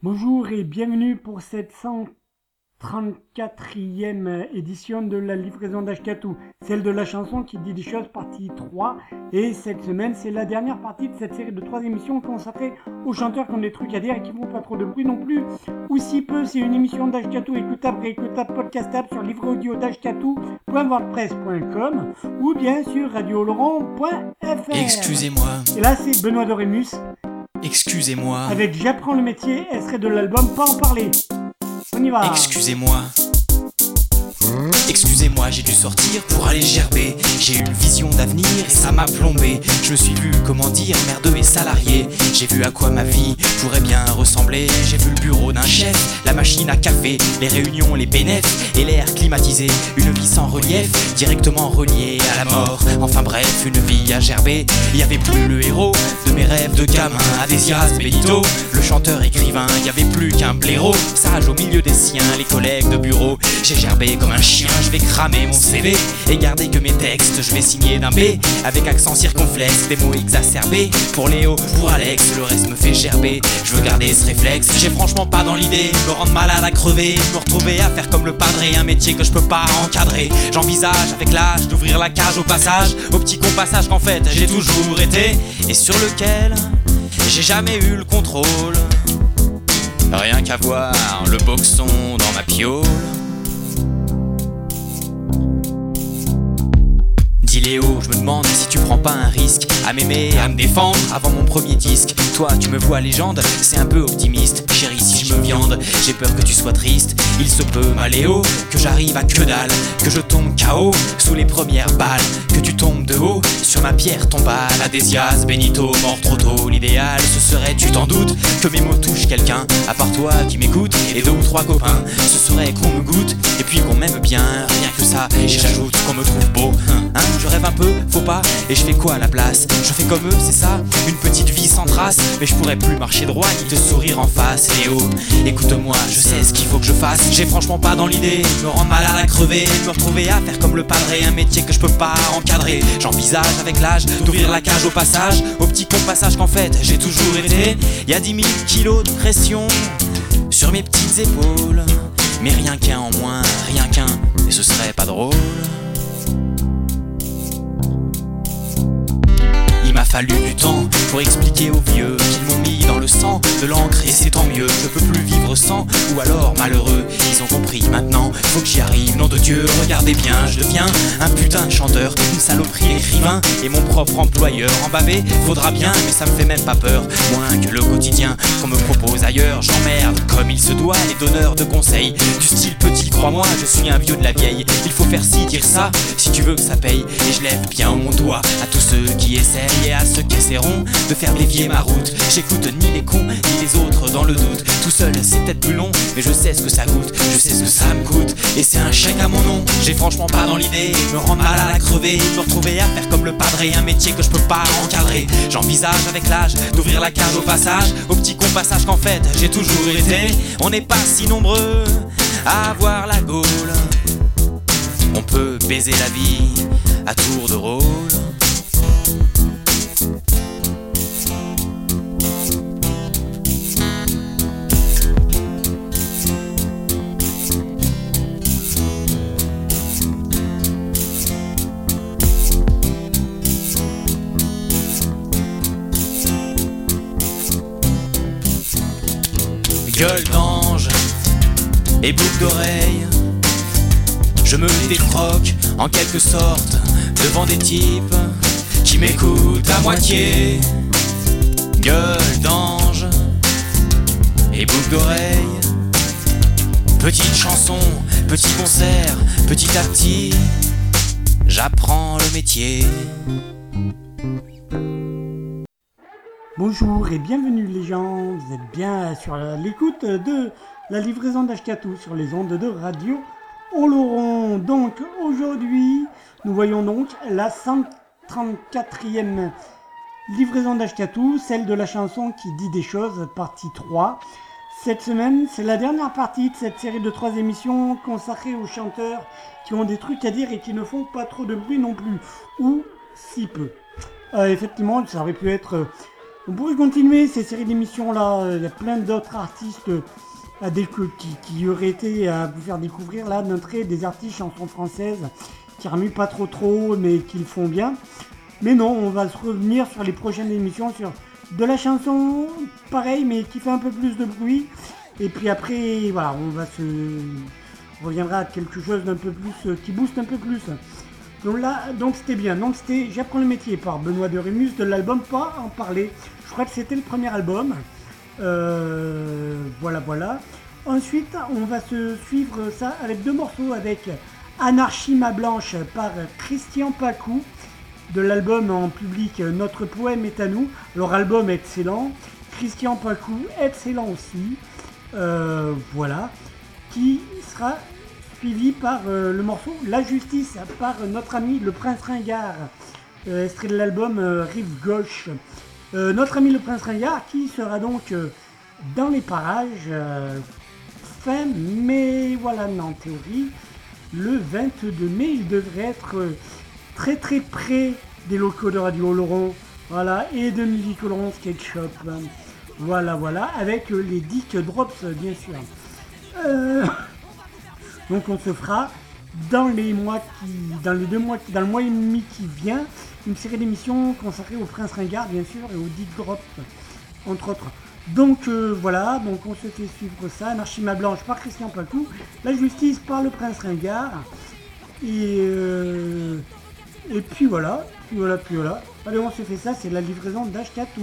Bonjour et bienvenue pour cette 134e édition de la livraison d'Ashkatou, celle de la chanson qui dit des choses, partie 3. Et cette semaine, c'est la dernière partie de cette série de trois émissions consacrées aux chanteurs qui ont des trucs à dire et qui font pas trop de bruit non plus. Ou si peu, c'est une émission d'Ashkatou écoutable, réécoutable, podcastable sur livre audio d'ashkatou.wordpress.com ou bien sur radiolaurent.fr. Excusez-moi. Et là, c'est Benoît Dorémus Excusez-moi. avec J'apprends le métier, extrait de l'album Pas en parler. On y va. Excusez-moi. Excusez-moi, j'ai dû sortir pour aller gerber. J'ai eu une vision d'avenir et ça m'a plombé. Je me suis vu, comment dire, merdeux et salarié. J'ai vu à quoi ma vie pourrait bien ressembler. J'ai vu le bureau d'un chef, la machine à café, les réunions, les bénéfices et l'air climatisé. Une vie sans relief, directement reliée à la mort. Enfin bref, une vie à gerber. Il y avait plus le héros de mes rêves de gamin, Adesias Benito, le chanteur écrivain. Il y avait plus qu'un blaireau, sage au milieu des siens, les collègues de bureau. J'ai gerbé comme un chien, je vais cramer mon CV et garder que mes textes. Je vais signer d'un B avec accent circonflexe, des mots exacerbés. Pour Léo, pour Alex, le reste me fait gerber. Je veux garder ce réflexe, j'ai franchement pas dans l'idée me rendre malade à crever, me retrouver à faire comme le padré, un métier que je peux pas encadrer. J'envisage avec l'âge d'ouvrir la cage au passage, au petit compassage qu'en fait j'ai toujours été et sur lequel j'ai jamais eu le contrôle. Rien qu'à voir le boxon dans ma piole. Je me demande si tu prends pas un risque à m'aimer, à me défendre avant mon premier disque. Toi, tu me vois légende, c'est un peu optimiste. Chérie, si je me viande, j'ai peur que tu sois triste. Il se peut, ma Léo, que j'arrive à que dalle, que je tombe KO sous les premières balles, que tu tombes de haut sur ma pierre tombale. Adesias, Benito, mort trop tôt. L'idéal, ce serait, tu t'en doutes, que mes mots touchent quelqu'un, à part toi qui m'écoute, et deux ou trois copains. Ce serait qu'on me goûte, et puis qu'on m'aime bien, rien que ça. J'ajoute qu'on me trouve beau, hein, un peu, faut pas, et je fais quoi à la place? Je fais comme eux, c'est ça, une petite vie sans trace, mais je pourrais plus marcher droit ni te sourire en face. Léo, écoute-moi, je sais ce qu'il faut que je fasse. J'ai franchement pas dans l'idée, me rendre malade à crever, me retrouver à faire comme le padré, un métier que je peux pas encadrer. J'envisage avec l'âge d'ouvrir la cage au passage, au petit compassage qu'en fait j'ai toujours été. Y a 10 000 kilos de pression sur mes petites épaules, mais rien qu'un en moins, rien qu'un, et ce serait pas drôle. Il m'a fallu du temps pour expliquer aux vieux qu'ils m'ont mis dans le sang de l'encre et c'est tant mieux. Je peux plus vivre sans, ou alors malheureux. Ils ont compris maintenant, faut que j'y arrive. Nom de Dieu, regardez bien, je deviens un putain de chanteur, une saloperie écrivain et mon propre employeur. En baver, faudra bien, mais ça me fait même pas peur. Moins que le quotidien qu'on me propose ailleurs. J'emmerde comme il se doit les donneurs de conseils. Du style petit, crois-moi, je suis un vieux de la vieille. Il faut faire ci, dire ça, si tu veux que ça paye. Et je lève bien mon doigt à tous ceux qui essayent et à ceux qui essaieront de faire dévier ma route. J'écoute ni les cons ni les autres dans le doute. Tout seul, c'est peut-être plus long, mais je sais ce que ça goûte, je sais ce que ça me coûte. Et c'est un chèque à mon nom. J'ai franchement pas dans l'idée, me rendre malade à crever, me retrouver à faire comme le padré, un métier que je peux pas encadrer. J'envisage avec l'âge d'ouvrir la cage au passage, au petit compassage qu'en fait j'ai toujours été. On n'est pas si nombreux à avoir la gaule. On peut baiser la vie à tour de rôle. Gueule d'ange et boucle d'oreille. Je me défroque en quelque sorte devant des types qui m'écoutent à moitié. Gueule d'ange et boucle d'oreille. Petite chanson, petit concert, petit à petit, j'apprends le métier. Bonjour et bienvenue les gens, vous êtes bien sur l'écoute de la livraison d'Ashkatou sur les ondes de radio Oloron. Donc aujourd'hui, nous voyons donc la 134e livraison d'Ashkatou, celle de la chanson qui dit des choses, partie 3. Cette semaine, c'est la dernière partie de cette série de trois émissions consacrée aux chanteurs qui ont des trucs à dire et qui ne font pas trop de bruit non plus, ou si peu. Euh, effectivement, ça aurait pu être On pourrait continuer ces séries d'émissions là. Il y a plein d'autres artistes à des, qui, auraient été à vous faire découvrir là d'entrée des artistes chansons françaises qui remuent pas trop trop mais qui le font bien. Mais non, on va se revenir sur les prochaines émissions sur de la chanson pareil mais qui fait un peu plus de bruit. Et puis après, voilà, on va se on reviendra à quelque chose d'un peu plus qui booste un peu plus. Donc là, donc c'était bien. Donc c'était J'apprends le métier par Benoît de Rémus de l'album Pas en parler. C'était le premier album. Euh, voilà, voilà. Ensuite, on va se suivre ça avec deux morceaux avec Anarchie ma blanche par Christian Pacou de l'album en public Notre poème est à nous. Leur album excellent. Christian Pacou, excellent aussi. Euh, voilà. Qui sera suivi par euh, le morceau La Justice par notre ami le Prince Ringard, extrait de l'album Rive Gauche. Notre ami le Prince Ringard qui sera donc dans les parages fin mai, voilà, en théorie, le 22 mai, il devrait être très très près des locaux de Radio Laurent, voilà, et de Musique Laurent Skate Shop. Voilà, voilà, avec les Dick Drops, bien sûr. Donc on se fera dans les mois qui, dans les deux mois, dans le mois et demi qui vient, une série d'émissions consacrée au Prince Ringard bien sûr et au Dick Drop entre autres. Donc euh, voilà, donc on se fait suivre ça, Anarchima Blanche par Christian Pacou, La Justice par le Prince Ringard, et, euh, et puis voilà, puis voilà, puis voilà. Allez on se fait ça, c'est la livraison d'Ashkatou.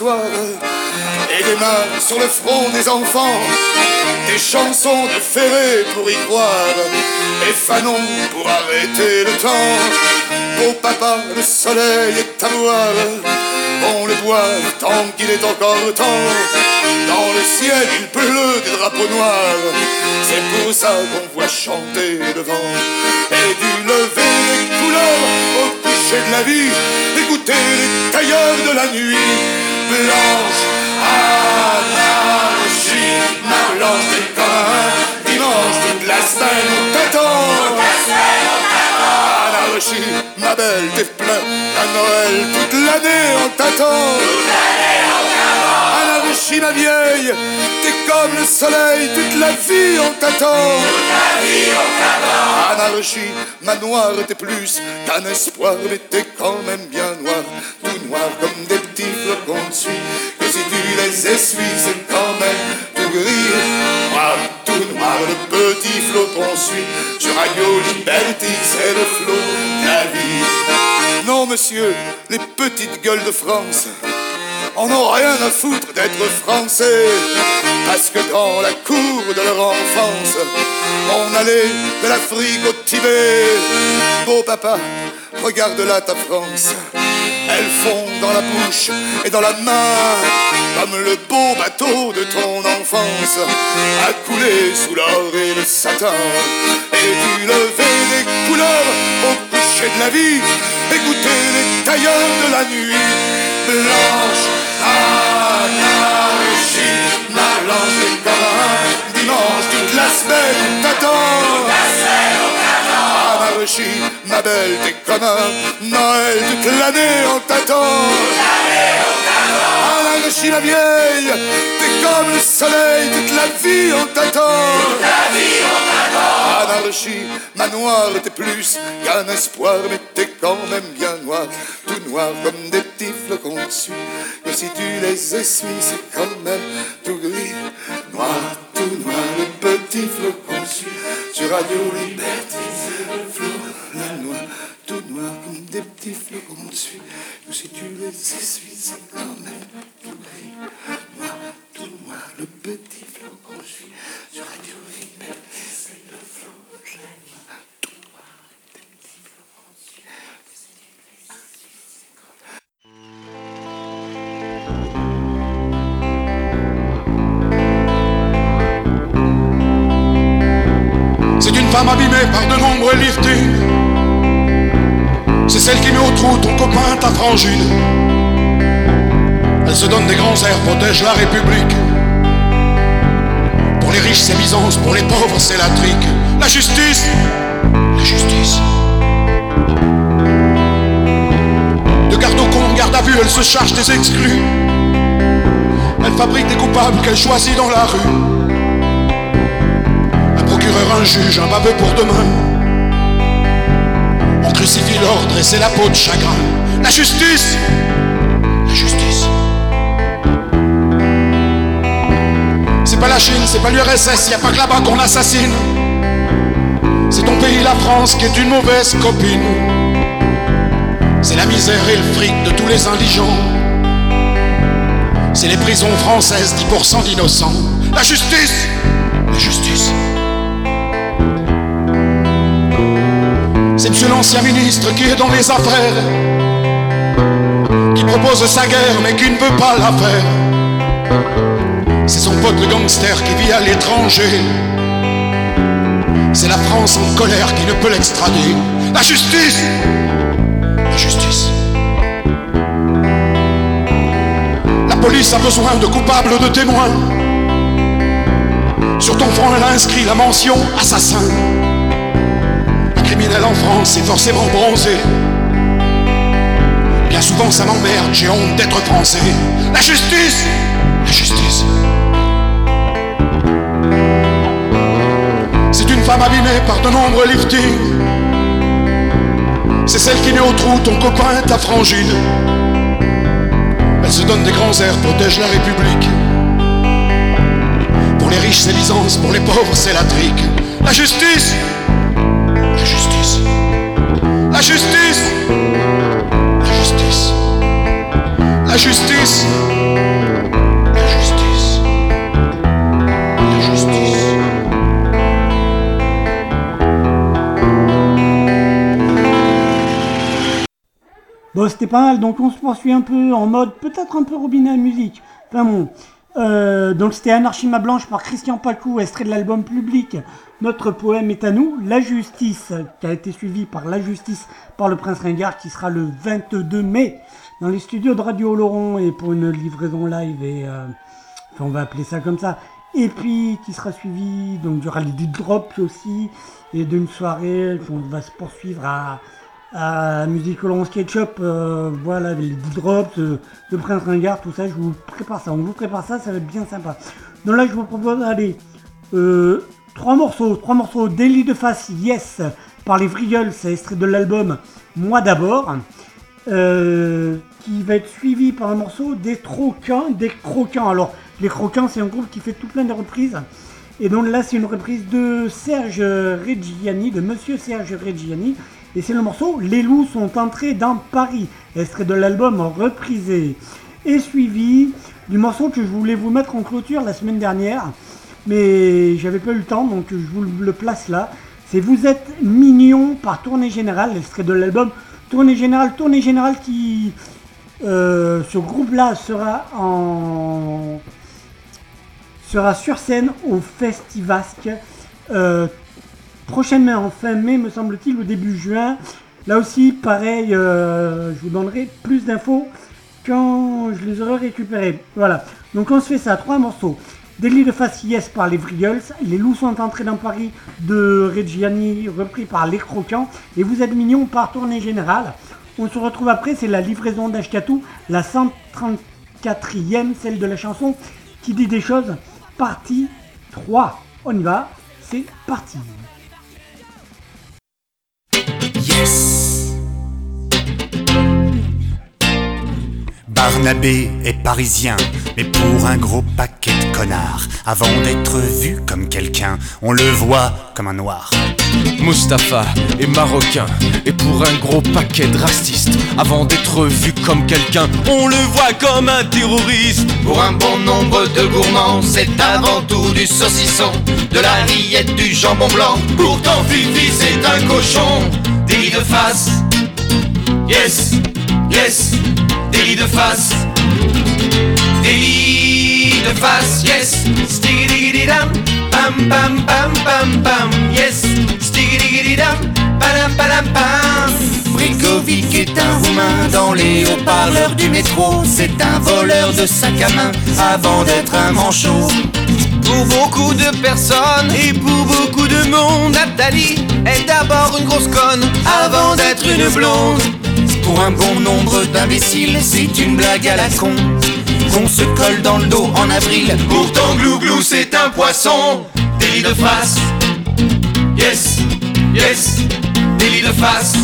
Et des mains sur le front des enfants, des chansons de ferré pour y croire et Fanon pour arrêter le temps. Beau papa, le soleil est à voir, on le voit tant qu'il est encore temps. Dans le ciel, il pleut des drapeaux noirs, c'est pour ça qu'on voit chanter le vent et du lever des couleurs au coucher de la vie écouter les tailleurs de la nuit blanche. Anarchie, ma blanche des dimanche toute la semaine on t'attend. Anarchie, ma belle, tes pleurs à Noël toute l'année on t'attend. Anarchie, ma vieille, t'es comme le soleil, toute la vie on t'attend. Anarchie, ma noire, t'es plus qu'un espoir, mais t'es quand même bien noir, tout noir comme des petits flocons de suie. Que si tu les essuies, c'est quand même tout gris. Noir, tout noir, le petit flocon suit. sur Radio Liberty, c'est le flot de la vie. Non, monsieur, les petites gueules de France en ont rien à foutre d'être français. Parce que dans la cour de leur enfance, on allait de l'Afrique au Tibet. Beau papa, regarde là ta France. Elles dans la bouche et dans la main, comme le beau bateau de ton enfance, a coulé sous l'or et le satin. Et du lever des couleurs au coucher de la vie, écouter les tailleurs de la nuit blanche, anarchie, ma blanche des dimanche toute la semaine t'attend ma belle, t'es comme un Noël toute l'année on t'attend. Anarchie la vieille, t'es comme le soleil, toute la vie on t'attend. Anarchie, ma noire, t'es plus qu'un espoir, mais t'es quand même bien noir, tout noir comme des petits flocons dessus. Mais si tu les essuies, c'est quand même tout gris, noir, tout noir, le petit flocon dessus. Sur Radio Liberté, tout noir comme des petits flocons dessus. Mais si tu les essuies, c'est quand même tout gris, noir, tout noir, le petit flocon dessus. Sur Radio c'est le noix, tout noir, des petits flocons C'est une femme abîmée par de nombreux liftings. Celle qui met au trou ton copain, ta frangine. Elle se donne des grands airs, protège la République. Pour les riches, c'est Byzance, pour les pauvres, c'est la trique. La justice, la justice. De garde au con, garde à vue, elle se charge des exclus. Elle fabrique des coupables qu'elle choisit dans la rue. Un procureur, un juge, un baveux pour demain. Crucifie l'ordre et c'est la peau de chagrin. La justice, la justice. C'est pas la Chine, c'est pas l'URSS, y a pas que là-bas qu'on assassine. C'est ton pays, la France, qui est une mauvaise copine. C'est la misère et le fric de tous les indigents. C'est les prisons françaises, 10% d'innocents. La justice, la justice. C'est monsieur l'ancien ministre qui est dans les affaires, qui propose sa guerre mais qui ne veut pas la faire. C'est son pote le gangster qui vit à l'étranger. C'est la France en colère qui ne peut l'extrader. La justice La justice. La police a besoin de coupables, de témoins. Sur ton front, elle a inscrit la mention assassin. Criminel en France est forcément bronzé. Bien souvent, ça m'emmerde, j'ai honte d'être français. La justice La justice. C'est une femme abîmée par de nombreux liftings. C'est celle qui met au trou ton copain, ta frangine. Elle se donne des grands airs, protège la République. Pour les riches, c'est Byzance, pour les pauvres, c'est la trique. La justice La justice La justice La justice La justice La justice Bon, c'était pas mal, donc on se poursuit un peu en mode peut-être un peu robinet à musique. Enfin bon. Euh, donc c'était Anarchima Blanche par Christian Pacou, extrait de l'album public Notre poème est à nous, La Justice, qui a été suivi par La Justice par le Prince Ringard, qui sera le 22 mai dans les studios de Radio Laurent et pour une livraison live et euh, on va appeler ça comme ça. Et puis qui sera suivi donc du rallye du drop aussi et d'une soirée qu'on va se poursuivre à à Music Laurent Sketchup, euh, voilà, les drops, de Prince Ringard, tout ça, je vous prépare ça, on vous prépare ça, ça va être bien sympa. Donc là, je vous propose, allez, euh, trois morceaux, trois morceaux, Daily de face, Yes, par les Vrioles, c'est extrait de l'album Moi d'abord, euh, qui va être suivi par un morceau des Troquins, des Croquants. Alors, les Croquants, c'est un groupe qui fait tout plein de reprises, Et donc là, c'est une reprise de Serge Reggiani, de Monsieur Serge Reggiani. Et c'est le morceau Les loups sont entrés dans Paris, extrait de l'album reprisé. Et suivi du morceau que je voulais vous mettre en clôture la semaine dernière, mais j'avais pas eu le temps, donc je vous le place là. C'est Vous êtes mignon par Tournée Générale, extrait de l'album Tournée Générale. Tournée Générale qui, euh, ce groupe-là sera en sera sur scène au Festivasque euh, prochainement en fin mai me semble-t-il ou début juin. Là aussi pareil, euh, je vous donnerai plus d'infos quand je les aurai récupérés. Voilà, donc on se fait ça, trois morceaux. Délit de face yes par les Vrigels, Les loups sont entrés dans Paris de Reggiani repris par Les Croquants et Vous êtes mignon par Tournée Générale. On se retrouve après, c'est la livraison d'Ashkatou, la 134e, celle de la chanson qui dit des choses, partie 3. On y va, c'est parti. Barnabé est parisien, mais pour un gros paquet de connards. Avant d'être vu comme quelqu'un, on le voit comme un noir. Mustapha est marocain, et pour un gros paquet de racistes, avant d'être vu comme quelqu'un, on le voit comme un terroriste. Pour un bon nombre de gourmands, c'est avant tout du saucisson, de la rillette, du jambon blanc. Pourtant, Fifi, c'est un cochon. Délit de face, yes, yes, délit de face. Délit de face, yes, dam, pam pam pam pam pam, yes, stiggity dam, padam padam pam. Est un roumain dans les haut-parleurs du métro. C'est un voleur de sac à main avant d'être un manchot. Pour beaucoup de personnes et pour beaucoup de monde, Nathalie est d'abord une grosse conne avant d'être une blonde. Pour un bon nombre d'imbéciles, c'est une blague à la con. Qu'on se colle dans le dos en avril. Pourtant, Glouglou, c'est un poisson. Délit de face. Yes, yes, délit de face.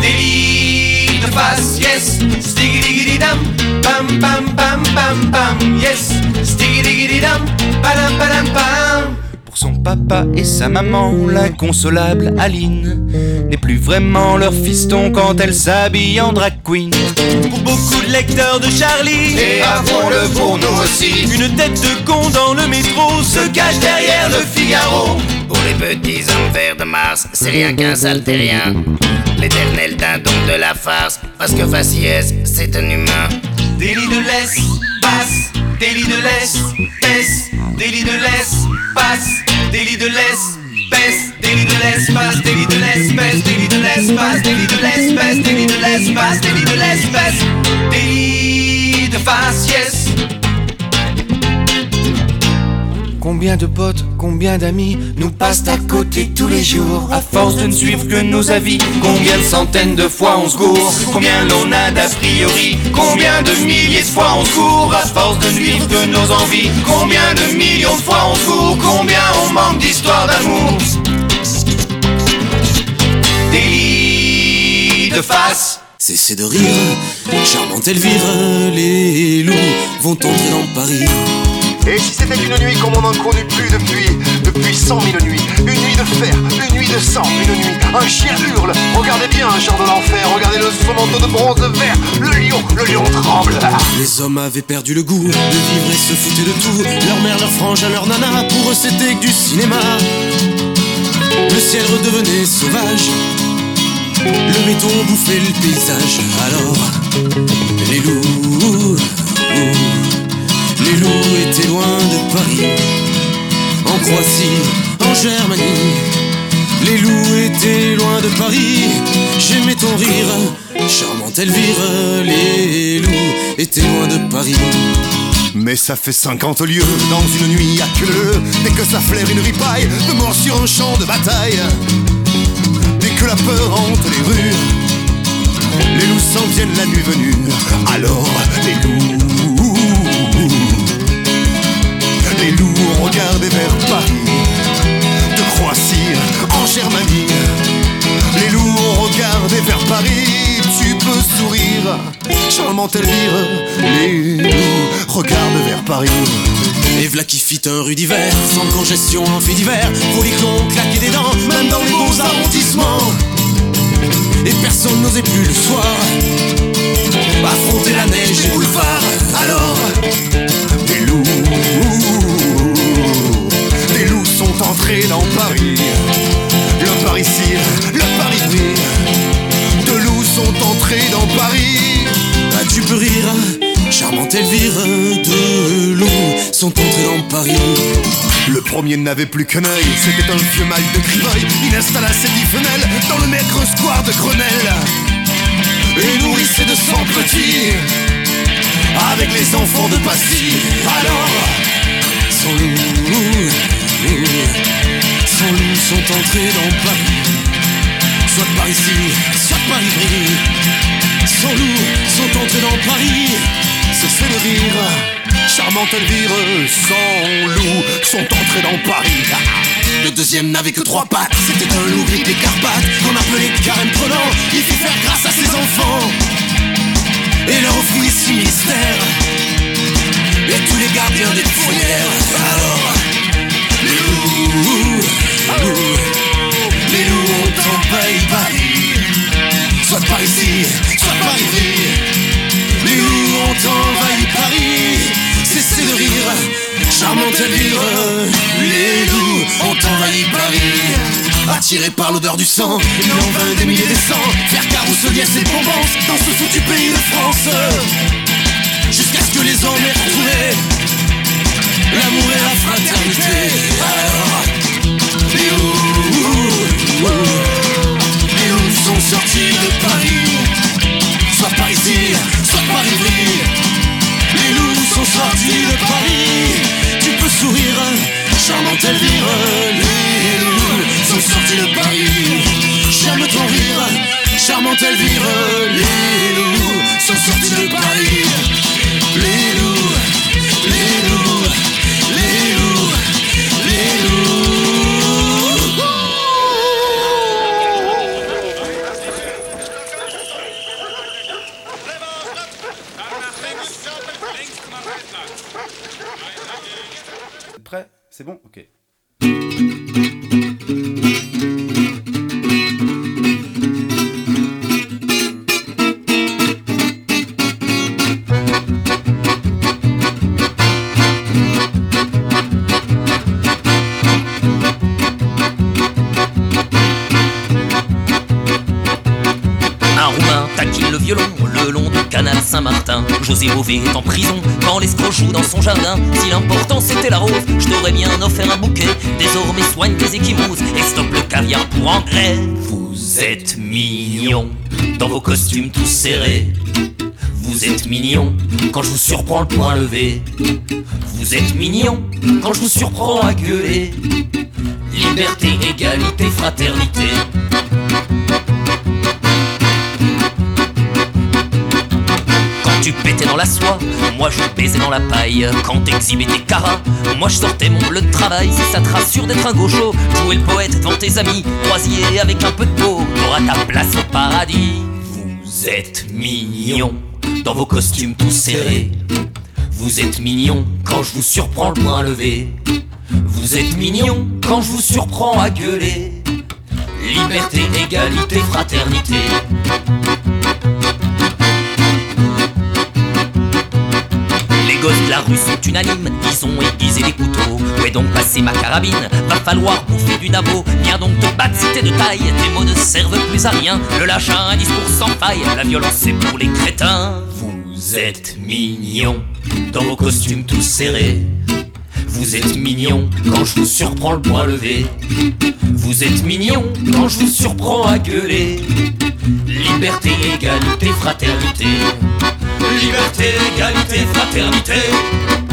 Délit de face, yes. Stiggity dam, bam bam bam bam bam, yes. Stiggity dam, padam padam pam. Son papa et sa maman, l'inconsolable Aline n'est plus vraiment leur fiston quand elle s'habille en drag queen. Pour beaucoup de lecteurs de Charlie, et avouons-le pour nous aussi, une tête de con dans le métro se cache derrière le Figaro. Pour les petits hommes verts de Mars, c'est rien qu'un sale terrien. L'éternel dindon de la farce, parce que faciès, c'est un humain. Délit de laisse, passe, délit de laisse, baisse, délit de laisse, passe, délit de baisse, délit de passe, délit de baisse, délit de passe, délit de baisse, délit de passe, délit de baisse, délit de face, Combien de potes, combien d'amis nous passent à côté tous les jours À force de ne suivre que nos avis. Combien de centaines de fois on se gourre Combien l'on a d'a priori Combien de milliers de fois on se court À force de suivre que nos envies. Combien de millions de fois on se court Combien on manque d'histoire d'amour. Délit de face. Cessez de rire, charmante Elvire, les loups vont entrer dans Paris. Et si c'était une nuit comme on n'en connaît plus depuis, depuis cent mille nuits Une nuit de fer, une nuit de sang, une nuit, un chien hurle Regardez bien, un genre de l'enfer, regardez le son manteau de bronze vert Le lion, le lion tremble Les hommes avaient perdu le goût de vivre et se foutaient de tout. Leur mère, leur frangin, leur nana, pour eux c'était que du cinéma. Le ciel redevenait sauvage. Le béton bouffait le paysage. Alors, les loups, les loups étaient loin de Paris. En Croatie, en Germanie. Les loups étaient loin de Paris. J'aimais ton rire, charmante Elvire. Les loups étaient loin de Paris. Mais ça fait 50 lieues dans une nuit à queue Dès que ça flaire une ripaille de mort sur un champ de bataille Dès que la peur hante les rues Les loups s'en viennent la nuit venue Alors les loups Les loups ont regardé vers Paris De Croatie en Germanie? Les loups ont regardé vers Paris Tu peux sourire charmante Elvire. Les loups regardent vers Paris. Et v'là qui fit un rue d'hiver, sans congestion en fait d'hiver. Polyclon claquer des dents, même dans les bons arrondissements. Et personne n'osait plus le soir affronter la neige des boulevards. Alors, des des loups dans Paris. Le Paris cire, le Paris brille. De loups sont entrés dans Paris. Ah, tu peux rire, charmante Elvire. De loups sont entrés dans Paris. Le premier n'avait plus qu'un œil, c'était un vieux mal de Criveuil. Il installa ses dix fenêtres dans le maigre square de Grenelle et nourrissait de sang petit avec les enfants de Passy. Alors, son loup, son loup sont entrés dans Paris. Soit par ici, soit par Ivry. Son loup sont entrés dans Paris. Cessez de rire, charmante Elvire. Son loup sont entrés dans Paris. Le deuxième n'avait que trois pattes, c'était un loup gris des Carpates qu'on appelait Carême prenant. Il fit faire grâce à ses enfants et leur offrit six mystères et tous les gardiens des fourrières. Alors, les loups, les loups ont envahi Paris, soit par ici, soit par ici. Les loups ont envahi Paris, cessez de rire, charmante Elvire. Les loups ont envahi Paris, attirés par l'odeur du sang, il en vint des milliers des sangs, faire carrouselier ses bonbons dans ce foutu pays de France. Jusqu'à ce que les hommes aient retrouvé l'amour et la fraternité. Alors, les loups, les sont sortis de Paris, soit par ici, soit par Ivry. Les loups sont sortis de Paris, tu peux sourire, charmante Elvire. Les loups sont sortis de Paris, j'aime ton rire, charmante Elvire. Les loups sont sortis de Paris. En prison quand l'escroc joue dans son jardin. Si l'important c'était la rose, je bien offert un bouquet. Désormais soigne tes échymoses et stoppe le caviar pour engrais. Vous êtes mignons dans vos costumes tous serrés. Vous êtes mignons quand je vous surprends le poing levé. Vous êtes mignons quand je vous surprends à gueuler. Liberté, égalité, fraternité. Dans la soie, moi je baisais dans la paille. Quand t'exhibais tes caras, moi je sortais mon bleu de travail. Ça te rassure d'être un gaucho, jouer le poète devant tes amis, croisier avec un peu de peau, t'auras ta place au paradis. Vous êtes mignons dans vos costumes tous serrés. Vous êtes mignons quand je vous surprends le poing levé. Vous êtes mignons quand je vous surprends à gueuler. Liberté, égalité, fraternité. Gosses de la rue sont unanimes, ils ont aiguisé les couteaux. Où est donc passé ma carabine? Va falloir bouffer du nabo. Viens donc te battre si t'es de taille, tes mots ne servent plus à rien. Le lâche a un discours sans faille, la violence c'est pour les crétins. Vous êtes mignons dans vos costumes tous serrés. Vous êtes mignons quand je vous surprends le poing levé. Vous êtes mignons quand je vous surprends à gueuler. Liberté, égalité, fraternité. Liberté, égalité, fraternité.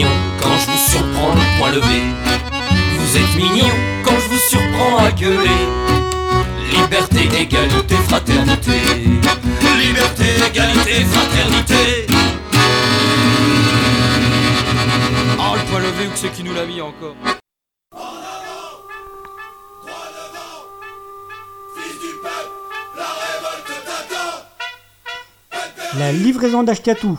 Quand je vous surprends le point levé. Vous êtes mignon quand je vous surprends à gueuler. Liberté, égalité, fraternité. Liberté, égalité, fraternité. Oh, le point levé, où c'est qui nous l'a mis encore? La livraison d'Ashkatou.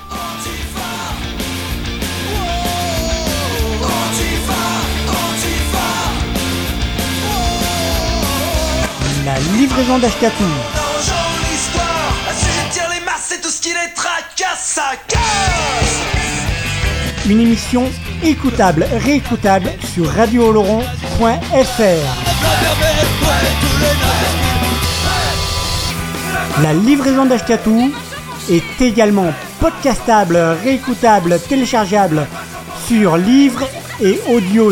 Livraison d'Ashkatou. l'histoire Si tire les masses, c'est tout Une émission écoutable, réécoutable sur radiooloron.fr. La livraison d'Ashkatou est également podcastable, réécoutable, téléchargeable sur livre et audio.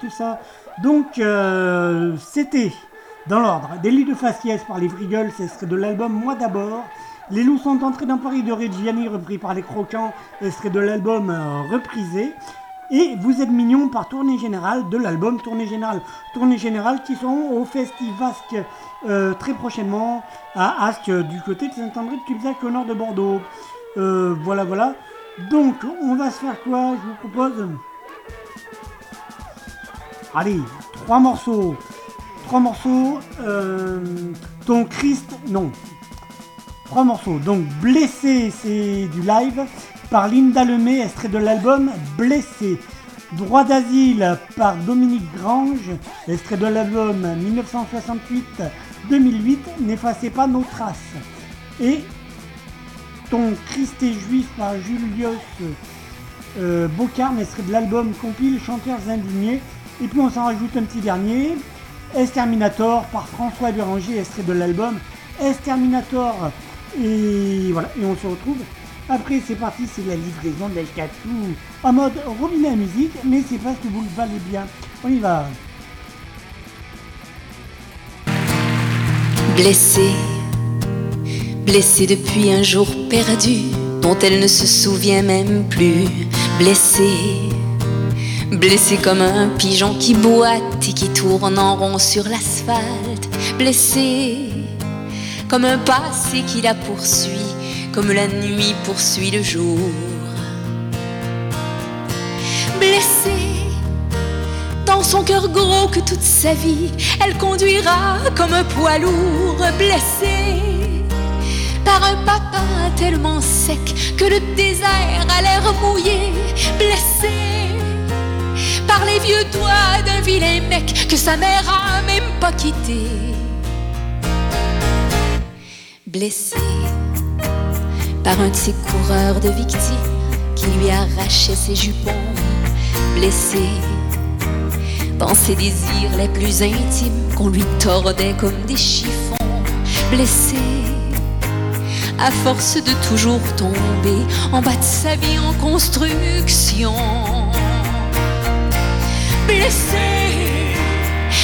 Tout ça. Donc, euh, c'était dans l'ordre des lits de faciès par les Vrigels, ce serait de l'album Moi d'abord. Les loups sont entrés dans Paris de Reggiani, repris par les Croquants, ce serait de l'album euh, reprisé. Et Vous êtes mignon par Tournée Générale de l'album Tournée Générale. Tournée Générale qui sont au Festivasque euh, très prochainement à Asque du côté de Saint-André de Cubzac au nord de Bordeaux. Euh, voilà, voilà. Donc, on va se faire quoi? Je vous propose. Allez, trois morceaux. Trois morceaux. Euh, ton Christ. Non. Trois morceaux. Donc, Blessé, c'est du live par Linda Lemay, extrait de l'album Blessé. Droit d'asile par Dominique Grange, extrait de l'album 1968-2008. N'effacez pas nos traces. Et Ton Christ est juif par Julius euh, Bocarme, extrait de l'album compile Chanteurs indignés. Et puis on s'en rajoute un petit dernier, Exterminator par François Béranger, extrait de l'album Exterminator. Et voilà, et on se retrouve. Après c'est parti, c'est la livraison d'Ashkatou en mode robinet à musique, mais c'est parce que vous le valez bien. On y va. Blessée, blessée depuis un jour perdu, dont elle ne se souvient même plus. Blessée, blessée comme un pigeon qui boite et qui tourne en rond sur l'asphalte. Blessée, comme un passé qui la poursuit, comme la nuit poursuit le jour. Blessée, dans son cœur gros que toute sa vie, elle conduira comme un poids lourd blessé par un papa tellement sec que le désert a l'air mouillé, blessé par les vieux doigts d'un vilain mec que sa mère a même pas quitté. Blessé par un de ces coureurs de victimes qui lui arrachait ses jupons, blessé dans ses désirs les plus intimes qu'on lui tordait comme des chiffons, blessé à force de toujours tomber en bas de sa vie en construction. Blessé,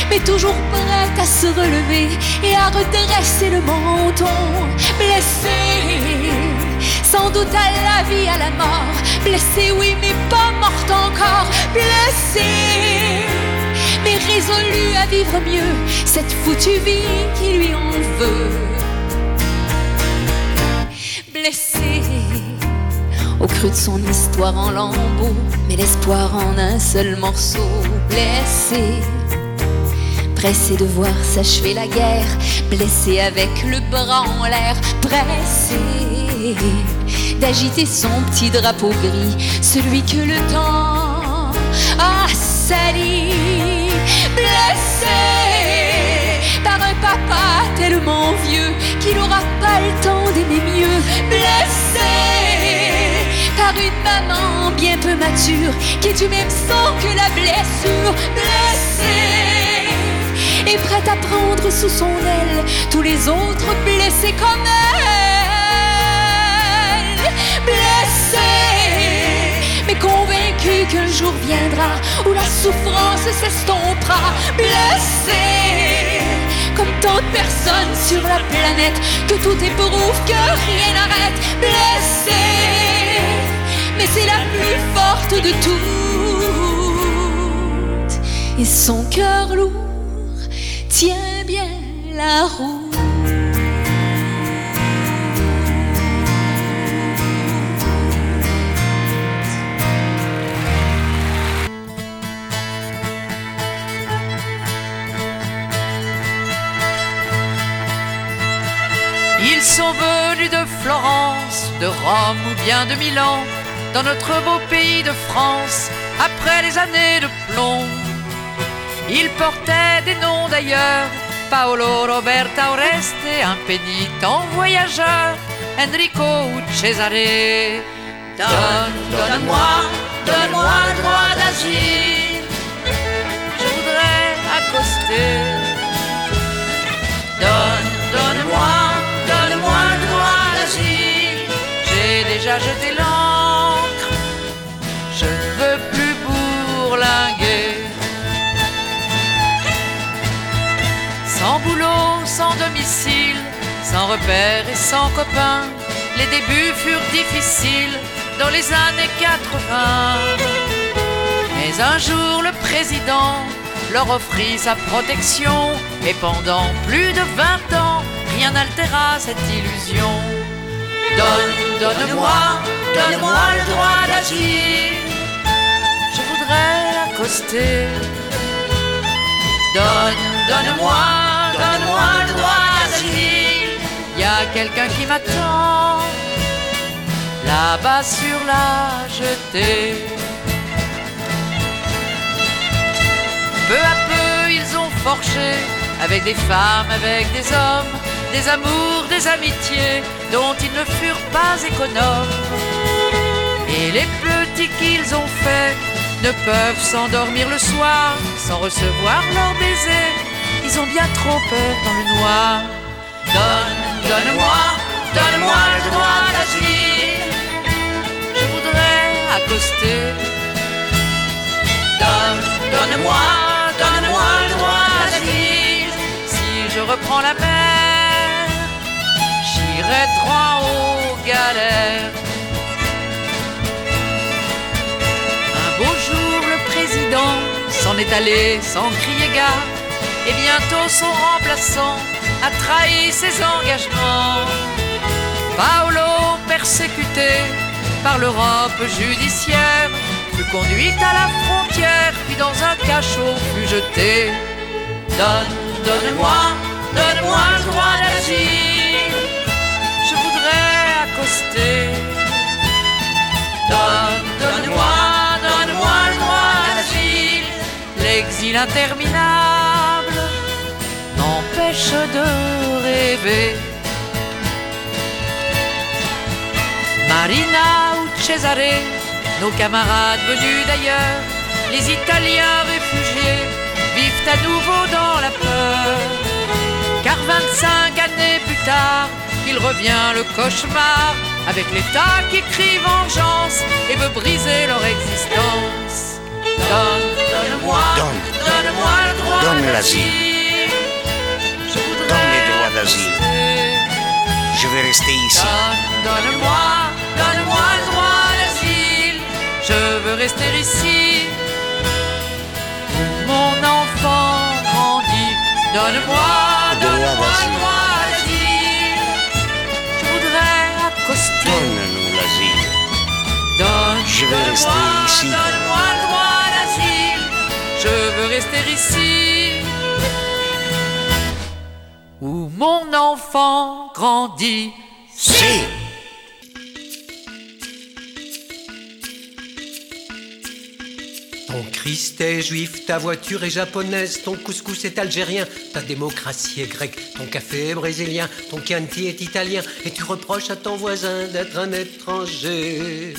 mais toujours prête à se relever et à redresser le menton. Blessé, sans doute à la vie, à la mort. Blessé, oui, mais pas morte encore. Blessé, mais résolu à vivre mieux cette foutue vie qui lui en veut. De son histoire en lambeaux, mais l'espoir en un seul morceau. Blessé pressé de voir s'achever la guerre, blessé avec le bras en l'air, pressé d'agiter son petit drapeau gris, celui que le temps a sali, blessé par un papa tellement vieux qu'il n'aura pas le temps d'aimer mieux, blessé par une maman bien peu mature qui est du même sang que la blessure, blessé et prête à prendre sous son aile tous les autres blessés comme elle. Blessée, mais convaincue qu'un jour viendra où la souffrance s'estompera. Blessée, comme tant de personnes sur la planète, que tout éprouve, que rien n'arrête. Blessée, mais c'est la plus forte de toutes. Et son cœur lourd tiens bien la roue. Ils sont venus de Florence, de Rome ou bien de Milan, dans notre beau pays de France, après les années de plomb. Ils portaient des noms d'ailleurs, Paolo, Roberta, Oreste, un pénitent voyageur, Enrico ou Cesare. Donne, donne-moi, donne-moi le droit d'asile. Je voudrais accoster. Donne, donne-moi, donne-moi le droit d'asile. J'ai déjà jeté l'encre, Sans boulot, sans domicile, sans repère et sans copain, les débuts furent difficiles dans les années 80. Mais un jour, le président leur offrit sa protection, et pendant plus de 20 ans, rien n'altéra cette illusion. Donne, donne-moi, donne-moi le droit d'agir. Je voudrais accoster. Donne, donne-moi, donne-moi le droit. Y a quelqu'un qui m'attend là-bas sur la jetée. Peu à peu, ils ont forgé avec des femmes, avec des hommes, des amours, des amitiés dont ils ne furent pas économes. Et les petits qu'ils ont faits ne peuvent s'endormir le soir sans recevoir leur baiser. Ils ont bien trop peur dans le noir. Donne, donne-moi, donne-moi le droit d'agir. Je voudrais accoster. Donne, donne-moi, donne-moi le droit d'agir. Si je reprends la mer, j'irai droit aux galères. Un beau jour, le président s'en est allé sans crier gare. Et bientôt son remplaçant a trahi ses engagements. Paolo, persécuté par l'Europe judiciaire, fut conduit à la frontière, puis dans un cachot fut jeté. Donne, donne-moi, donne-moi le droit d'agir. Je voudrais accoster. Donne, donne-moi, donne-moi le droit d'agir. L'exil interminable m'empêche de rêver. Marina ou Cesare, nos camarades venus d'ailleurs, les Italiens réfugiés, vivent à nouveau dans la peur. Car 25 années plus tard, il revient le cauchemar, avec l'État qui crie vengeance et veut briser leur existence. Donne, donne-moi, Donne. donne-moi le droit Donne l'asile. D'asile. Je vais rester ici. Donne, donne-moi, donne-moi le droit d'asile. Je veux rester ici. Mon enfant grandit. Donne-moi, donne-moi le droit d'asile. Je voudrais accoster. Donne-nous l'asile. Donne, Je vais rester donne-moi, ici. Donne-moi le droit d'asile. Je veux rester ici. Où mon enfant grandit. Si. Ton Christ est juif, ta voiture est japonaise, ton couscous est algérien, ta démocratie est grecque, ton café est brésilien, ton Chianti est italien, et tu reproches à ton voisin d'être un étranger.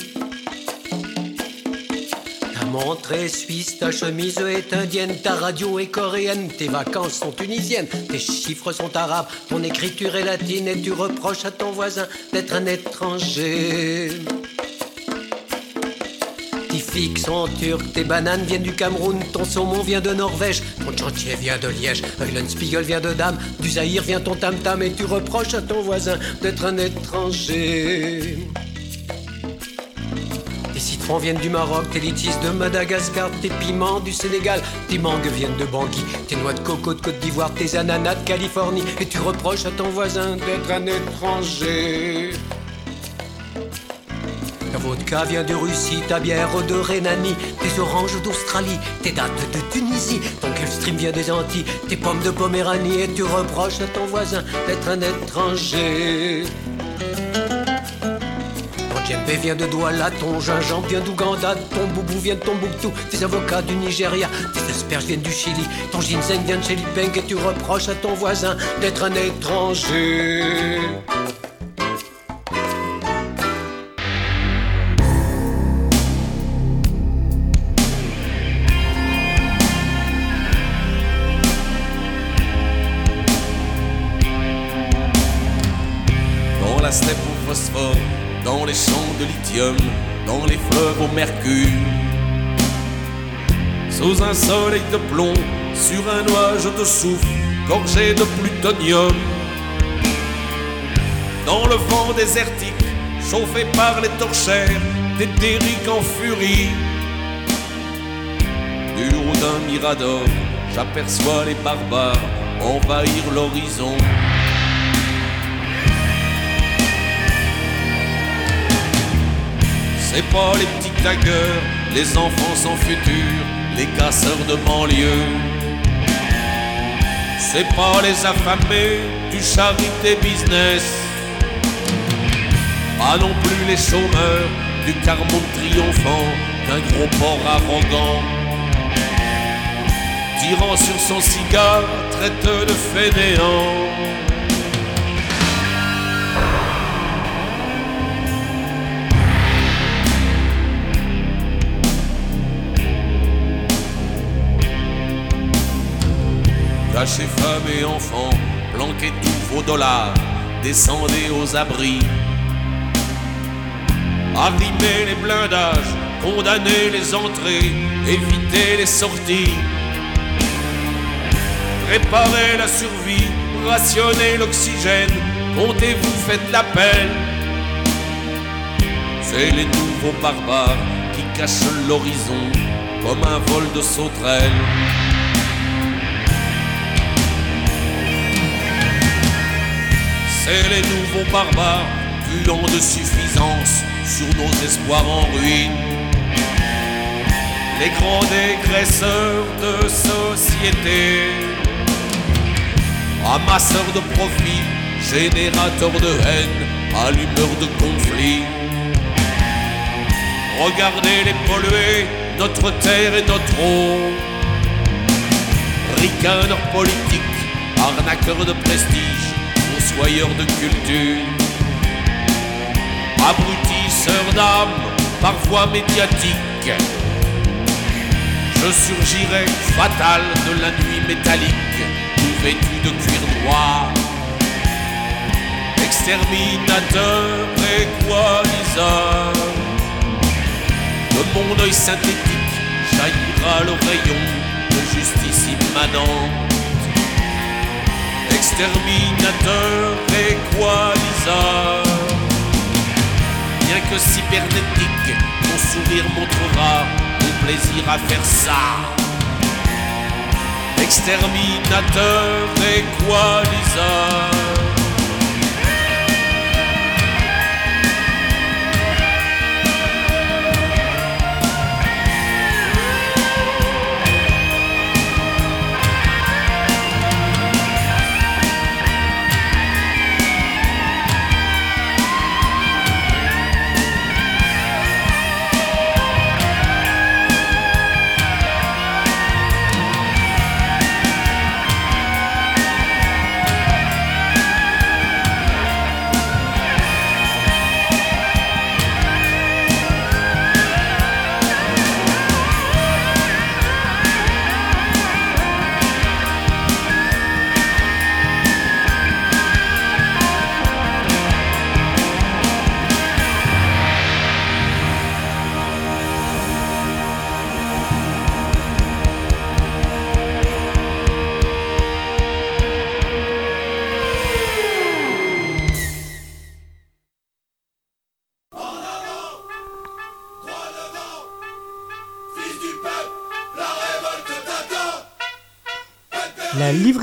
Montre suisse, ta chemise est indienne, ta radio est coréenne, tes vacances sont tunisiennes, tes chiffres sont arabes, ton écriture est latine, et tu reproches à ton voisin d'être un étranger. Tes figues sont turques, tes bananes viennent du Cameroun, ton saumon vient de Norvège, ton chantier vient de Liège, Eulenspiegel vient de Dame, du Zaïre vient ton tam-tam et tu reproches à ton voisin d'être un étranger. Citrons viennent du Maroc, tes litchis de Madagascar, tes piments du Sénégal, tes mangues viennent de Bangui, tes noix de coco de Côte d'Ivoire, tes ananas de Californie, et tu reproches à ton voisin d'être un étranger. Ta vodka vient de Russie, ta bière de Rhénanie, tes oranges d'Australie, tes dattes de Tunisie, ton Gulfstream vient des Antilles, tes pommes de Poméranie, et tu reproches à ton voisin d'être un étranger. Djembé vient de Douala, ton gingembre vient d'Ouganda, ton boubou vient de Tombouctou, tes avocats du Nigeria, tes asperges viennent du Chili, ton ginseng vient de chez Lipeng et tu reproches à ton voisin d'être un étranger. Dans les fleuves au mercure. Sous un soleil de plomb, sur un nuage de soufre, gorgé de plutonium. Dans le vent désertique, chauffé par les torchères, d'éthérique en furie. Du haut d'un mirador, j'aperçois les barbares envahir l'horizon. C'est pas les petits taggeurs, les enfants sans futur, les casseurs de banlieue. C'est pas les affamés du charité business. Pas non plus les chômeurs du carmont triomphant d'un gros port arrogant. Tirant sur son cigare, traite de fainéant. Cachez femmes et enfants, planquez tous vos dollars, descendez aux abris. Arrimez les blindages, condamnez les entrées, évitez les sorties. Préparez la survie, rationnez l'oxygène, comptez-vous, faites l'appel. C'est les nouveaux barbares qui cachent l'horizon comme un vol de sauterelles. C'est les nouveaux barbares, puants de suffisance sur nos espoirs en ruine. Les grands dégraisseurs de société, amasseurs de profit, générateurs de haine, allumeurs de conflits. Regardez-les polluer, notre terre et notre eau. Ricaneurs politiques, arnaqueurs de prestige, fossoyeurs de culture. Abrutisseurs d'âme, parfois médiatiques. Je surgirai fatal de la nuit métallique, tout vêtu de cuir noir. Exterminateur, équaliseur. De mon œil synthétique jaillira le rayon de justice immanente. Exterminateur, équaliseur. rien que cybernétique. Mon sourire montrera mon plaisir à faire ça. Exterminateur, équaliseur.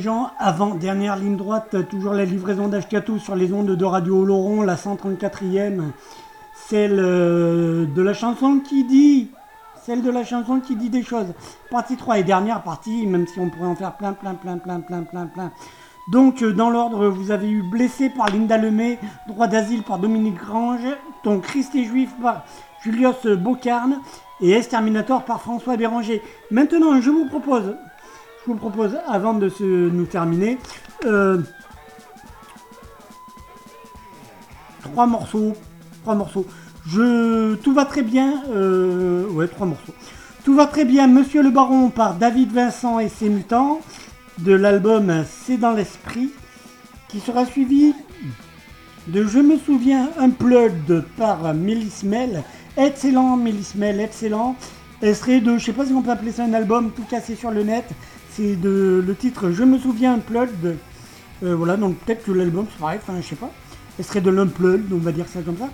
Gens, avant dernière ligne droite, toujours la livraison d'Ashkatou sur les ondes de Radio Oloron, la 134e, celle euh, de la chanson qui dit, celle de la chanson qui dit des choses. Partie 3 et dernière partie, même si on pourrait en faire plein, plein, plein, plein, plein, plein, plein. Donc euh, dans l'ordre, vous avez eu Blessé par Linda Lemay, Droit d'asile par Dominique Grange, donc Christ et Juif par Julius Bocarne et Exterminator par François Béranger. Maintenant, je vous propose je vous propose, avant de se, nous terminer, euh, trois morceaux. Trois morceaux. Je, tout va très bien. euh, ouais, trois morceaux. Tout va très bien, Monsieur le Baron par David Vincent et ses mutants, de l'album C'est dans l'esprit, qui sera suivi de Je me souviens Unplugged par Mélismel. Excellent, Mélismel, excellent. Elle serait de, je sais pas si on peut appeler ça un album tout cassé sur le net. C'est de le titre Je me souviens Unplugged. Euh, voilà, donc peut-être que l'album c'est pareil, enfin je sais pas. Elle serait de l'Unplugged, on va dire ça comme ça.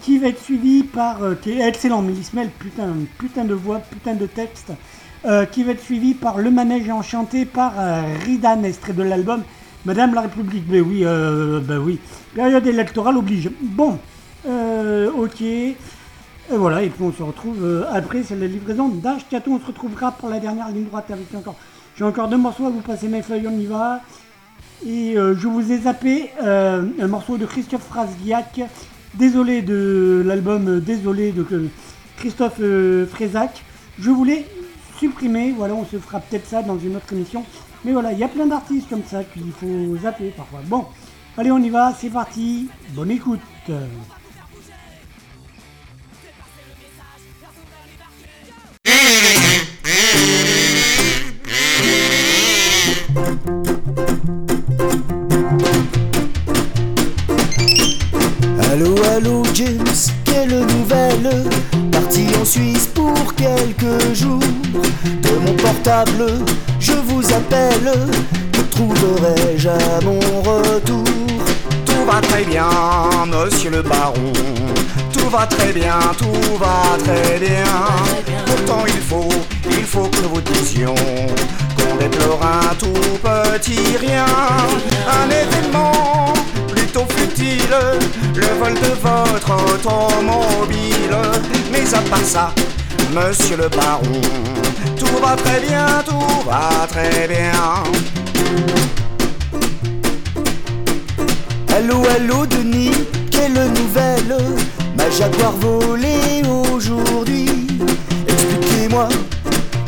Qui va être suivi par. euh, qui est excellent, Mélismel, putain, putain de voix, putain de texte. Euh, qui va être suivi par Le Manège Enchanté par euh, Ridan, extrait de l'album Madame la République. Ben oui, ben oui. Période électorale oblige. Bon, ok. Et voilà, et puis on se retrouve après, c'est la livraison d'Ashkatou. On se retrouvera pour la dernière ligne droite avec encore. J'ai encore deux morceaux à vous passer mes feuilles, on y va. Et euh, je vous ai zappé euh, un morceau de Christophe Frasguiac. Désolé de l'album euh, Désolé de Christophe Frézac. Je voulais supprimer, voilà, on se fera peut-être ça dans une autre émission. Mais voilà, il y a plein d'artistes comme ça qu'il faut zapper parfois. Bon, allez, on y va, c'est parti. Bonne écoute. Allô, allô, James, quelle nouvelle? Parti en Suisse pour quelques jours. De mon portable, je vous appelle. Que trouverai-je à mon retour? Tout va très bien, monsieur le baron. Tout va très bien, tout va très bien. Pourtant il faut, il faut que vous disions déplore un tout petit rien. Un événement plutôt futile, le vol de votre automobile. Mais à part ça, monsieur le baron, tout va très bien, tout va très bien. Allô, allô, Denis, quelle nouvelle? Ma Jaguar volée aujourd'hui. Expliquez-moi,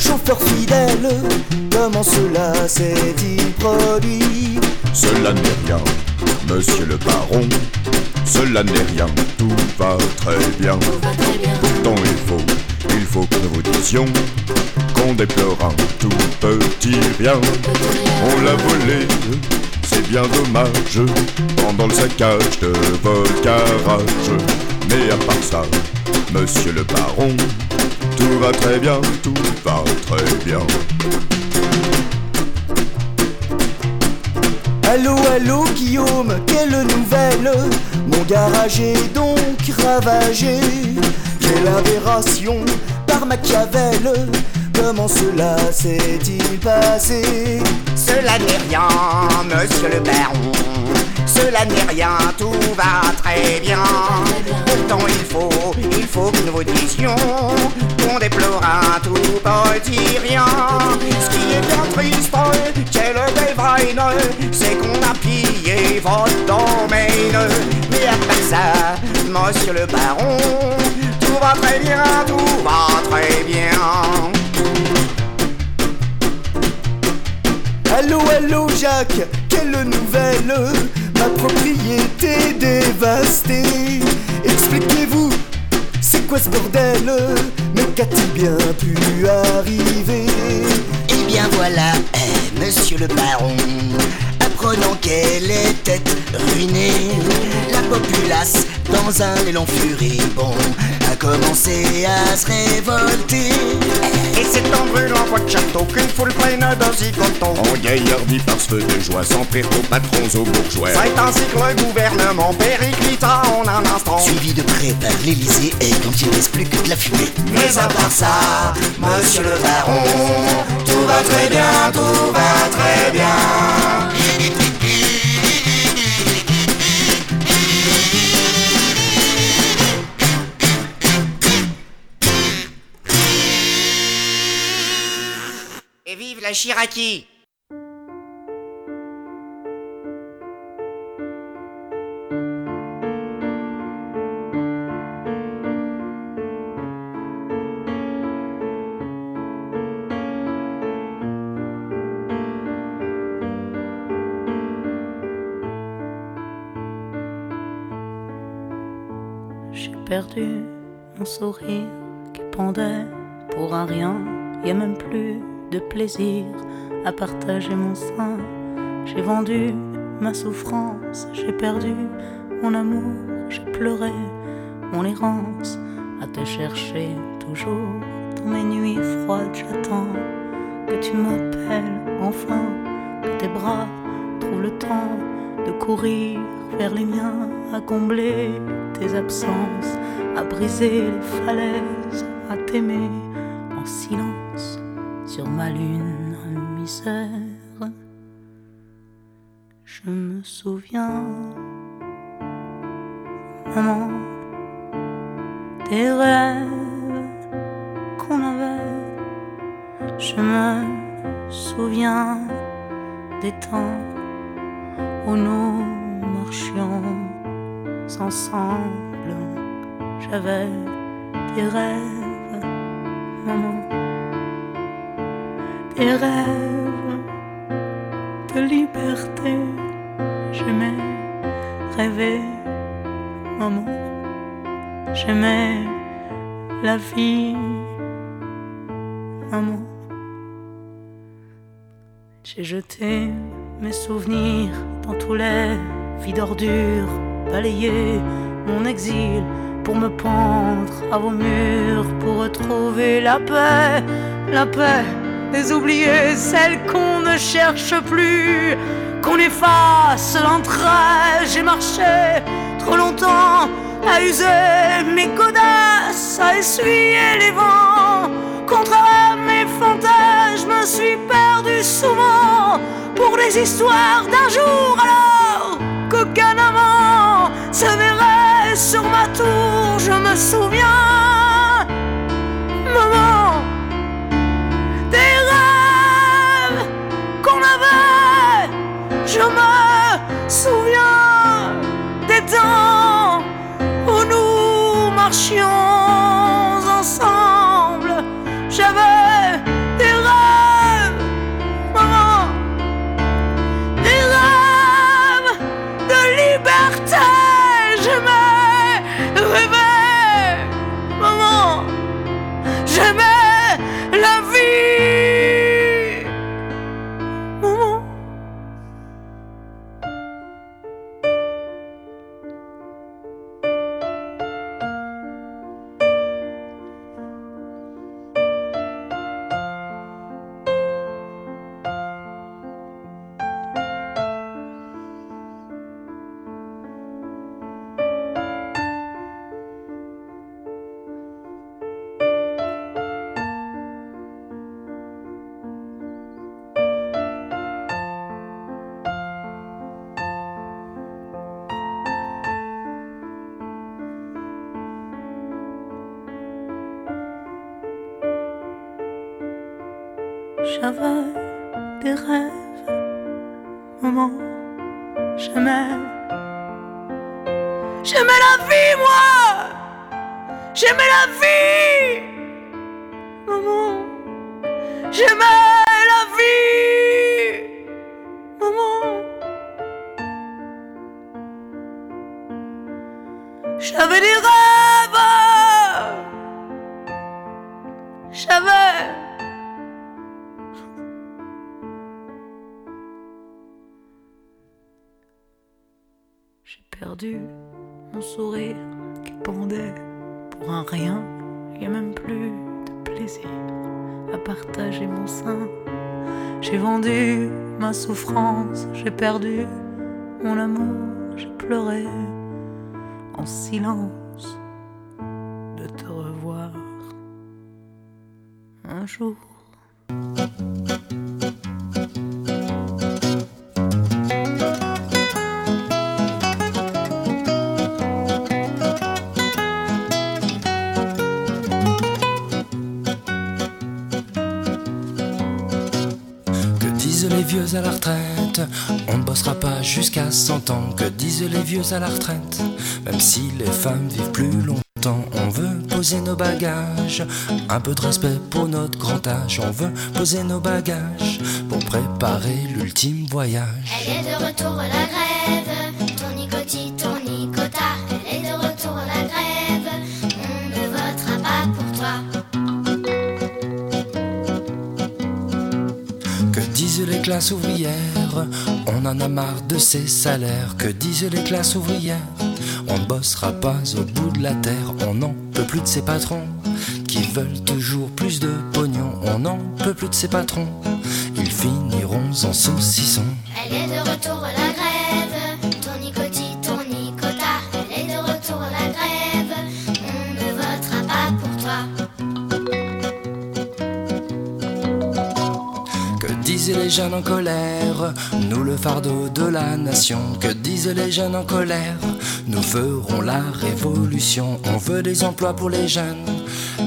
chauffeur fidèle, comment cela s'est-il produit? Cela n'est rien, monsieur le baron. Cela n'est rien, tout va très bien. Pourtant il faut, il faut que nous vous disions qu'on déplore un tout petit rien. On l'a volé, c'est bien dommage, pendant le saccage de votre garage. Mais à part ça, monsieur le baron, tout va très bien, tout va très bien. Allô, allô, Guillaume, quelle nouvelle? Mon garage est donc ravagé. Quelle aberration par Machiavel Comment cela s'est-il passé? Cela n'est rien, monsieur le baron. Cela n'est rien, tout va très bien. Pourtant il faut, il faut que nous vous disions qu'on déplore un tout petit rien. Ce qui est bien triste, quelle belle vaine, c'est qu'on a pillé votre domaine. Mais part ça, monsieur le baron, tout va très bien, tout va très bien. Allô, allô, Jacques, quelle nouvelle? Ma propriété dévastée. Expliquez-vous, c'est quoi ce bordel? Mais qu'a-t-il bien pu arriver? Eh bien voilà, eh, monsieur le baron, apprenant qu'elle était ruinée, la populace, dans un élan furibond, commencé à se révolter. Et c'est en brûlant votre château qu'une foule pleine de zigotos En gaillardi par ce feu de joie, sans prir aux patrons aux bourgeois. C'est ainsi que le gouvernement périclita en un instant Suivi de près par l'Elysée et quand il ne reste plus que de la fumée. Mais à part ça, monsieur le baron, tout va très bien, tout va très bien. J'ai perdu mon sourire de plaisir à partager mon sein. J'ai vendu ma souffrance, j'ai perdu mon amour, j'ai pleuré mon errance à te chercher toujours dans mes nuits froides. J'attends que tu m'appelles enfin, que tes bras trouvent le temps de courir vers les miens, à combler tes absences, à briser les falaises, à t'aimer en silence sur ma lune misère. Je me souviens, maman, des rêves qu'on avait. Je me souviens des temps où nous marchions ensemble. J'avais des rêves, maman, des rêves de liberté. J'aimais rêver, maman. J'aimais la vie, maman. J'ai jeté mes souvenirs dans tous les vides ordures, balayé mon exil pour me pendre à vos murs, pour retrouver la paix, la paix des oubliés, celle qu'on ne cherche plus, qu'on efface l'entrée. J'ai marché trop longtemps à user mes godasses, à essuyer les vents. Contre mes fantasmes, je me suis perdu souvent pour les histoires d'un jour alors qu'aucun amant se verrait sur ma tour. Je me souviens, Je me souviens des temps où nous marchions J'avais des perdu les vieux à la retraite On ne bossera pas jusqu'à 100 ans. Que disent les vieux à la retraite Même si les femmes vivent plus longtemps, on veut poser nos bagages. Un peu de respect pour notre grand âge. On veut poser nos bagages pour préparer l'ultime voyage. Elle est de retour la grève, classes ouvrières On en a marre de ces salaires. Que disent les classes ouvrières On ne bossera pas au bout de la terre. On n'en peut plus de ces patrons qui veulent toujours plus de pognon. On n'en peut plus de ces patrons. Ils finiront en saucisson. Les jeunes en colère Nous le fardeau de la nation. Que disent les jeunes en colère? Nous ferons la révolution. On veut des emplois pour les jeunes,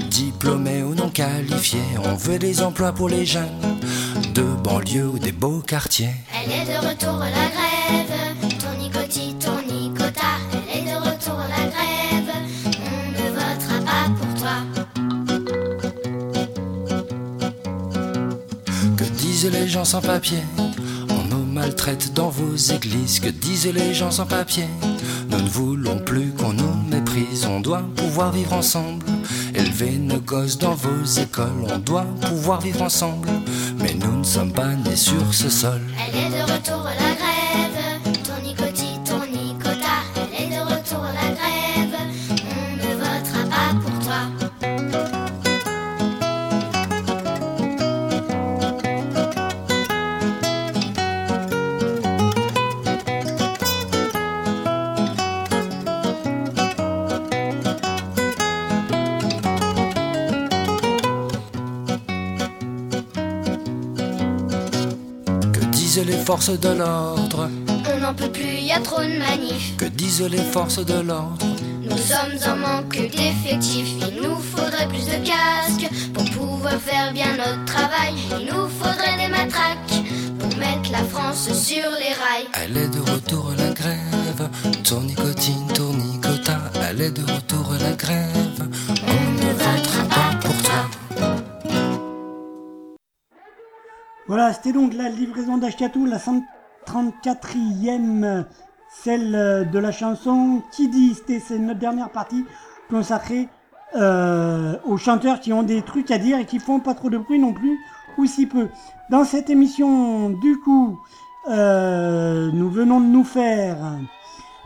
diplômés ou non qualifiés. On veut des emplois pour les jeunes de banlieue ou des beaux quartiers. Elle est de retour la grève, disent les gens sans papier En maltraite dans vos églises, que disent les gens sans papier. Nous ne voulons plus qu'on nous méprise, on doit pouvoir vivre ensemble. Élever nos gosses dans vos écoles, on doit pouvoir vivre ensemble. Mais nous ne sommes pas nés sur ce sol. Forces de l'ordre On n'en peut plus, y a trop de manifs. Que disent les forces de l'ordre Nous sommes en manque d'effectifs. Il nous faudrait plus de casques pour pouvoir faire bien notre travail. Il nous faudrait des matraques pour mettre la France sur les rails. Elle est de retour la grève, tournicotine, tournicota. Elle est de retour la grève, Voilà, c'était donc la livraison d'Ashkatou, la 134e, celle euh, de la chanson qui dit, c'était c'est notre dernière partie consacrée euh, aux chanteurs qui ont des trucs à dire et qui font pas trop de bruit non plus, ou si peu. Dans cette émission, du coup, euh, nous venons de nous faire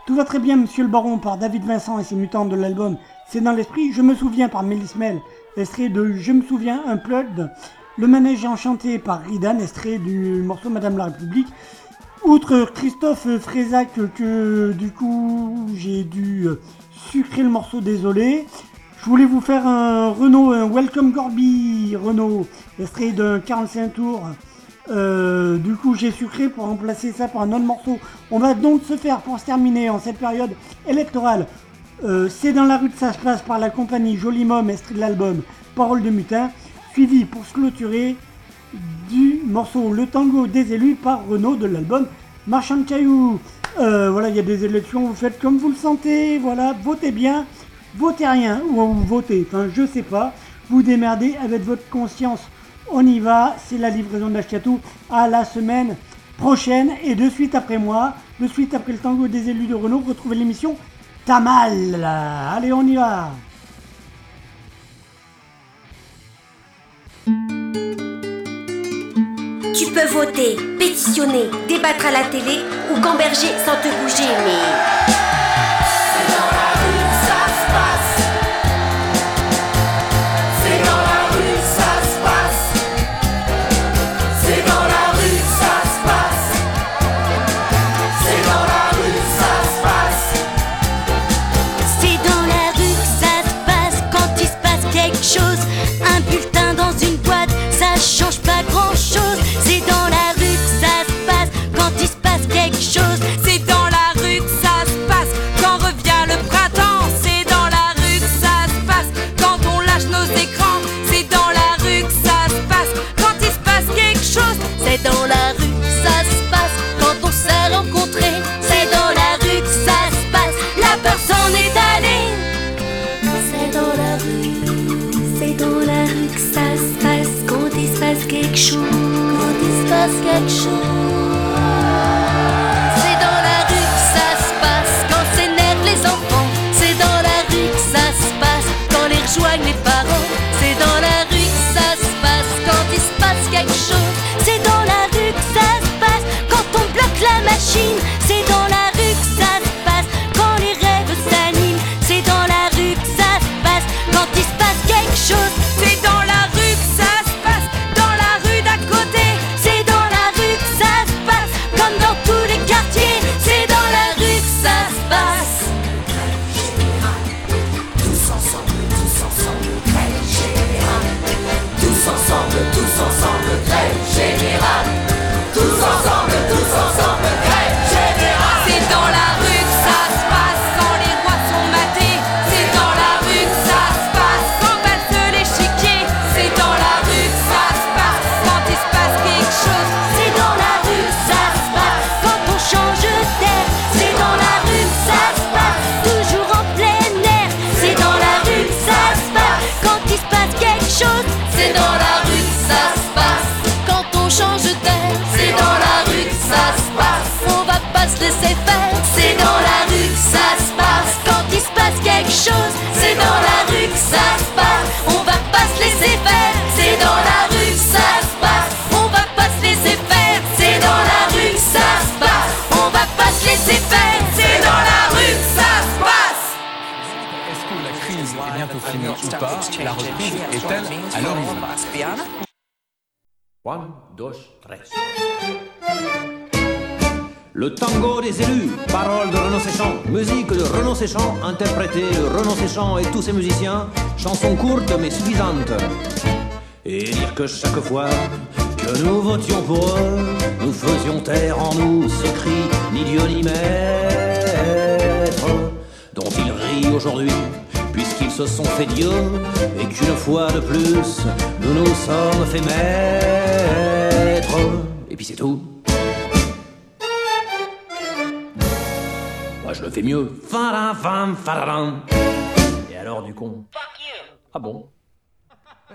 Tout va très bien, Monsieur le Baron, par David Vincent et ses mutants de l'album C'est dans l'esprit. Je me souviens par Mélismel, extrait de Je me souviens, un plug. Le manège enchanté par Ridan, extrait du morceau Madame la République. Outre Christophe Frézac, que du coup j'ai dû euh, sucrer le morceau, désolé. Je voulais vous faire un Renault, un Welcome Gorby Renault, extrait d'un 45 tours. Euh, du coup, j'ai sucré pour remplacer ça par un autre morceau. On va donc se faire, pour se terminer en cette période électorale, euh, C'est dans la rue ça se passe par la compagnie Joli Mom, extrait de l'album Parole de mutin, suivi pour clôturer du morceau Le Tango des élus par Renault de l'album Marchand de Cailloux. Euh, voilà, il y a des élections, vous faites comme vous le sentez, voilà, votez bien, votez rien, ou, votez, enfin je sais pas, vous démerdez avec votre conscience. On y va, c'est la livraison d'Ashkatou à la semaine prochaine et de suite après moi, de suite après le tango des élus de Renault, retrouvez l'émission Tamal. Allez, on y va. Peux voter, pétitionner, débattre à la télé ou gamberger sans te bouger, mais. Est-elle à l'horizon One. Le tango des élus, paroles de Renaud Séchant, musique de Renaud Séchant, interprétée de Renaud Séchant et tous ses musiciens, chanson courte mais suffisante. Et dire que chaque fois que nous votions pour eux, nous faisions taire en nous ce cri, ni Dieu ni maître, dont ils rient aujourd'hui, se sont fait Dieu, et qu'une fois de plus, nous nous sommes fait maître. Et puis c'est tout. Moi je le fais mieux. Et alors du con? Ah bon?